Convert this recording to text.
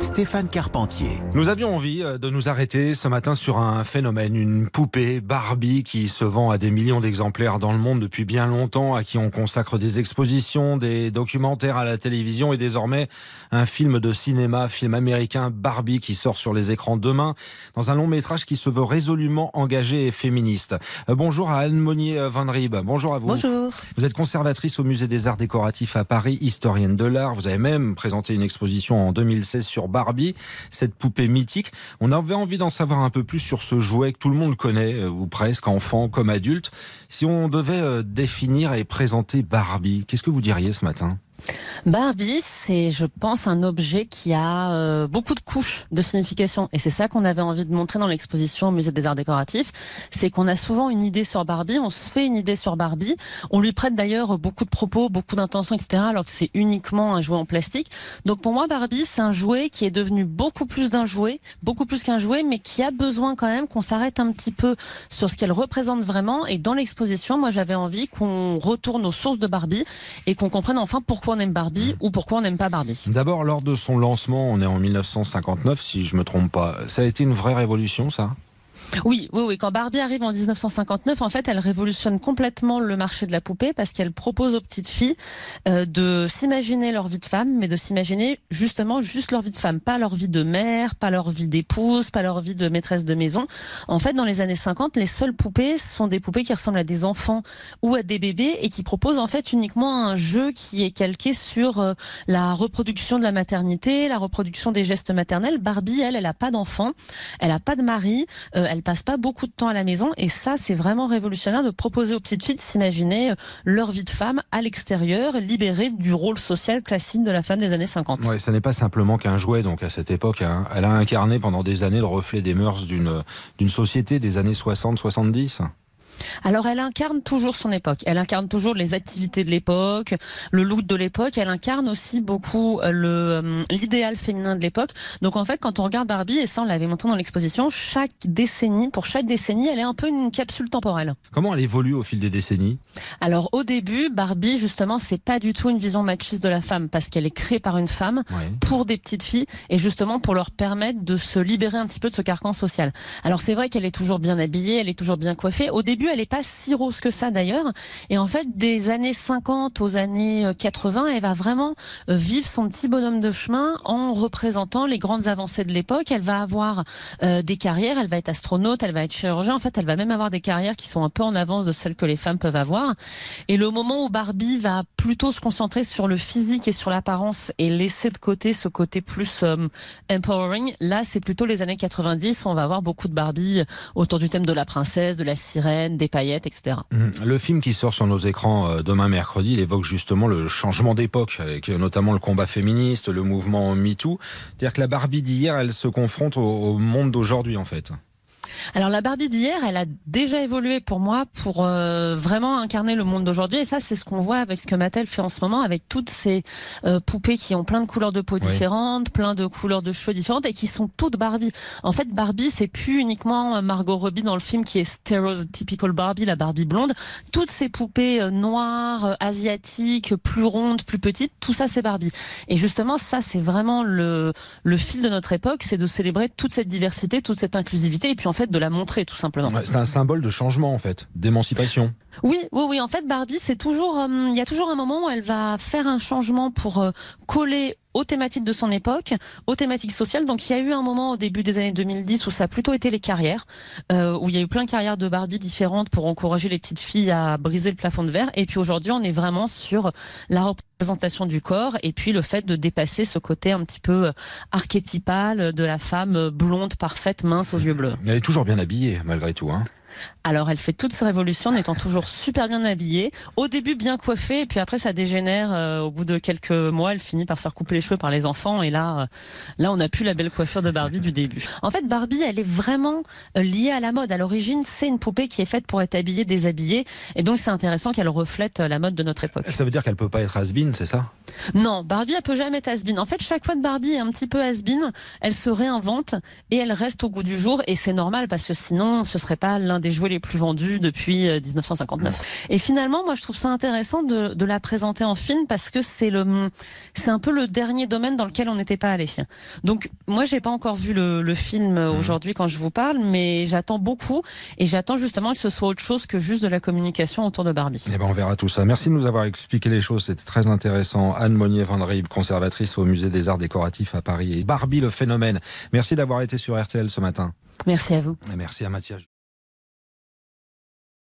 Stéphane Carpentier. Nous avions envie euh, de nous arrêter ce matin sur un phénomène, une poupée Barbie qui se vend à des millions d'exemplaires dans le monde depuis bien longtemps, à qui on consacre des expositions, des documentaires à la télévision et désormais un film de cinéma, film américain Barbie qui sort sur les écrans demain dans un long métrage qui se veut résolument engagé et féministe. Euh, bonjour à Anne Monnier euh, Van Rieb. Bonjour à vous. Bonjour. Vous êtes conservatrice au musée des arts décoratifs à Paris, historienne de l'art. Vous avez même présenté une exposition en 2016 sur Barbie, cette poupée mythique. On avait envie d'en savoir un peu plus sur ce jouet que tout le monde connaît, euh, ou presque, enfant comme adulte. Si on devait euh, définir et présenter Barbie, qu'est-ce que vous diriez ce matin? Barbie, c'est, je pense, un objet qui a euh, beaucoup de couches de signification. Et c'est ça qu'on avait envie de montrer dans l'exposition au Musée des Arts Décoratifs. C'est qu'on a souvent une idée sur Barbie, on se fait une idée sur Barbie. On lui prête d'ailleurs beaucoup de propos, beaucoup d'intentions, etc. Alors que c'est uniquement un jouet en plastique. Donc pour moi, Barbie, c'est un jouet qui est devenu beaucoup plus d'un jouet, beaucoup plus qu'un jouet, mais qui a besoin quand même qu'on s'arrête un petit peu sur ce qu'elle représente vraiment. Et dans l'exposition, moi, j'avais envie qu'on retourne aux sources de Barbie et qu'on comprenne enfin pourquoi on aime Barbie ou pourquoi on n'aime pas Barbie. D'abord, lors de son lancement, on est en 1959, si je me trompe pas. Ça a été une vraie révolution, ça? Oui, oui, oui. Quand Barbie arrive en 1959, en fait, elle révolutionne complètement le marché de la poupée parce qu'elle propose aux petites filles euh, de s'imaginer leur vie de femme, mais de s'imaginer justement juste leur vie de femme, pas leur vie de mère, pas leur vie d'épouse, pas leur vie de maîtresse de maison. En fait, dans les années 50, les seules poupées sont des poupées qui ressemblent à des enfants ou à des bébés et qui proposent en fait uniquement un jeu qui est calqué sur euh, la reproduction de la maternité, la reproduction des gestes maternels. Barbie, elle, elle a pas d'enfant, elle a pas de mari, euh, elle passe pas beaucoup de temps à la maison et ça, c'est vraiment révolutionnaire de proposer aux petites filles de s'imaginer euh, leur vie de femme à l'extérieur, libérée du rôle social classique de la femme des années 50. Ouais, ça n'est pas simplement qu'un jouet, donc à cette époque, hein. elle a incarné pendant des années le reflet des mœurs d'une d'une société des années 60-70. Alors elle incarne toujours son époque, elle incarne toujours les activités de l'époque, le look de l'époque, elle incarne aussi beaucoup euh, le euh, l'idéal féminin de l'époque. Donc en fait quand on regarde Barbie, et ça on l'avait montré dans l'exposition, chaque décennie, pour chaque décennie, elle est un peu une capsule temporelle. Comment elle évolue au fil des décennies? Alors au début, Barbie justement c'est pas du tout une vision machiste de la femme parce qu'elle est créée par une femme Ouais. pour des petites filles et justement pour leur permettre de se libérer un petit peu de ce carcan social. Alors c'est vrai qu'elle est toujours bien habillée, elle est toujours bien coiffée. Au début, elle est pas si rose que ça d'ailleurs. Et en fait, des années 50 aux années euh, 80, elle va vraiment euh, vivre son petit bonhomme de chemin en représentant les grandes avancées de l'époque. Elle va avoir euh, des carrières, elle va être astronaute, elle va être chirurgien. En fait, elle va même avoir des carrières qui sont un peu en avance de celles que les femmes peuvent avoir. Et le moment où Barbie va plutôt se concentrer sur le physique et sur l'apparence et laisser de côté ce côté plus euh, empowering, là c'est plutôt les années 90 où on va avoir beaucoup de Barbie autour du thème de la princesse, de la sirène, des paillettes, etc. Mhm. Le film qui sort sur nos écrans euh, demain mercredi, il évoque justement le changement d'époque, avec euh, notamment le combat féministe, le mouvement MeToo. C'est-à-dire que la Barbie d'hier, elle se confronte au monde d'aujourd'hui, en fait. Alors la Barbie d'hier, elle a déjà évolué pour moi pour euh, vraiment incarner le monde d'aujourd'hui et ça c'est ce qu'on voit avec ce que Mattel fait en ce moment avec toutes ces euh, poupées qui ont plein de couleurs de peau Oui. différentes, plein de couleurs de cheveux différentes et qui sont toutes Barbie. En fait Barbie c'est plus uniquement euh, Margot Robbie dans le film qui est stereotypical Barbie, la Barbie blonde. Toutes ces poupées euh, noires, euh, asiatiques, plus rondes, plus petites, tout ça c'est Barbie. Et justement ça c'est vraiment le le fil de notre époque, c'est de célébrer toute cette diversité, toute cette inclusivité et puis en fait c'est un symbole de changement, en fait, d'émancipation. Oui, oui, oui. En fait, Barbie, c'est toujours, euh, il y a toujours un moment où elle va faire un changement pour euh, coller aux thématiques de son époque, aux thématiques sociales. Donc, il y a eu un moment au début des années 2010 où ça a plutôt été les carrières, euh, où il y a eu plein de carrières de Barbie différentes pour encourager les petites filles à briser le plafond de verre. Et puis aujourd'hui, on est vraiment sur la représentation du corps et puis le fait de dépasser ce côté un petit peu archétypal de la femme blonde, parfaite, mince, aux yeux bleus. Elle est toujours bien habillée, malgré tout. Hein. Alors, elle fait toute sa révolution en étant toujours super bien habillée. Au début, bien coiffée, et puis après, ça dégénère. euh, au bout de quelques mois, elle finit par se recouper les cheveux par les enfants. Et là, euh, là, on n'a plus la belle coiffure de Barbie du début. En fait, Barbie, elle est vraiment euh, liée à la mode. À l'origine, c'est une poupée qui est faite pour être habillée, déshabillée. Et donc, c'est intéressant qu'elle reflète la mode de notre époque. Ça veut dire qu'elle peut pas être has-been, c'est ça? Non, Barbie, elle peut jamais être has En fait, chaque fois que Barbie est un petit peu has elle se réinvente et elle reste au goût du jour. Et c'est normal parce que sinon, ce serait pas l'un des jouets les plus vendus depuis 1959. Euh, et finalement, moi, je trouve ça intéressant de, de la présenter en film parce que c'est le, c'est un peu le dernier domaine dans lequel on n'était pas allé. Donc, moi, j'ai pas encore vu le, le film mmh. aujourd'hui quand je vous parle, mais j'attends beaucoup et j'attends justement que ce soit autre chose que juste de la communication autour de Barbie. Eh ben, on verra tout ça. Merci de nous avoir expliqué les choses. C'était très intéressant. Anne Monnier-Van conservatrice au Musée des Arts Décoratifs à Paris. Et Barbie, le phénomène. Merci d'avoir été sur RTL ce matin. Merci à vous. Et merci à Mathias.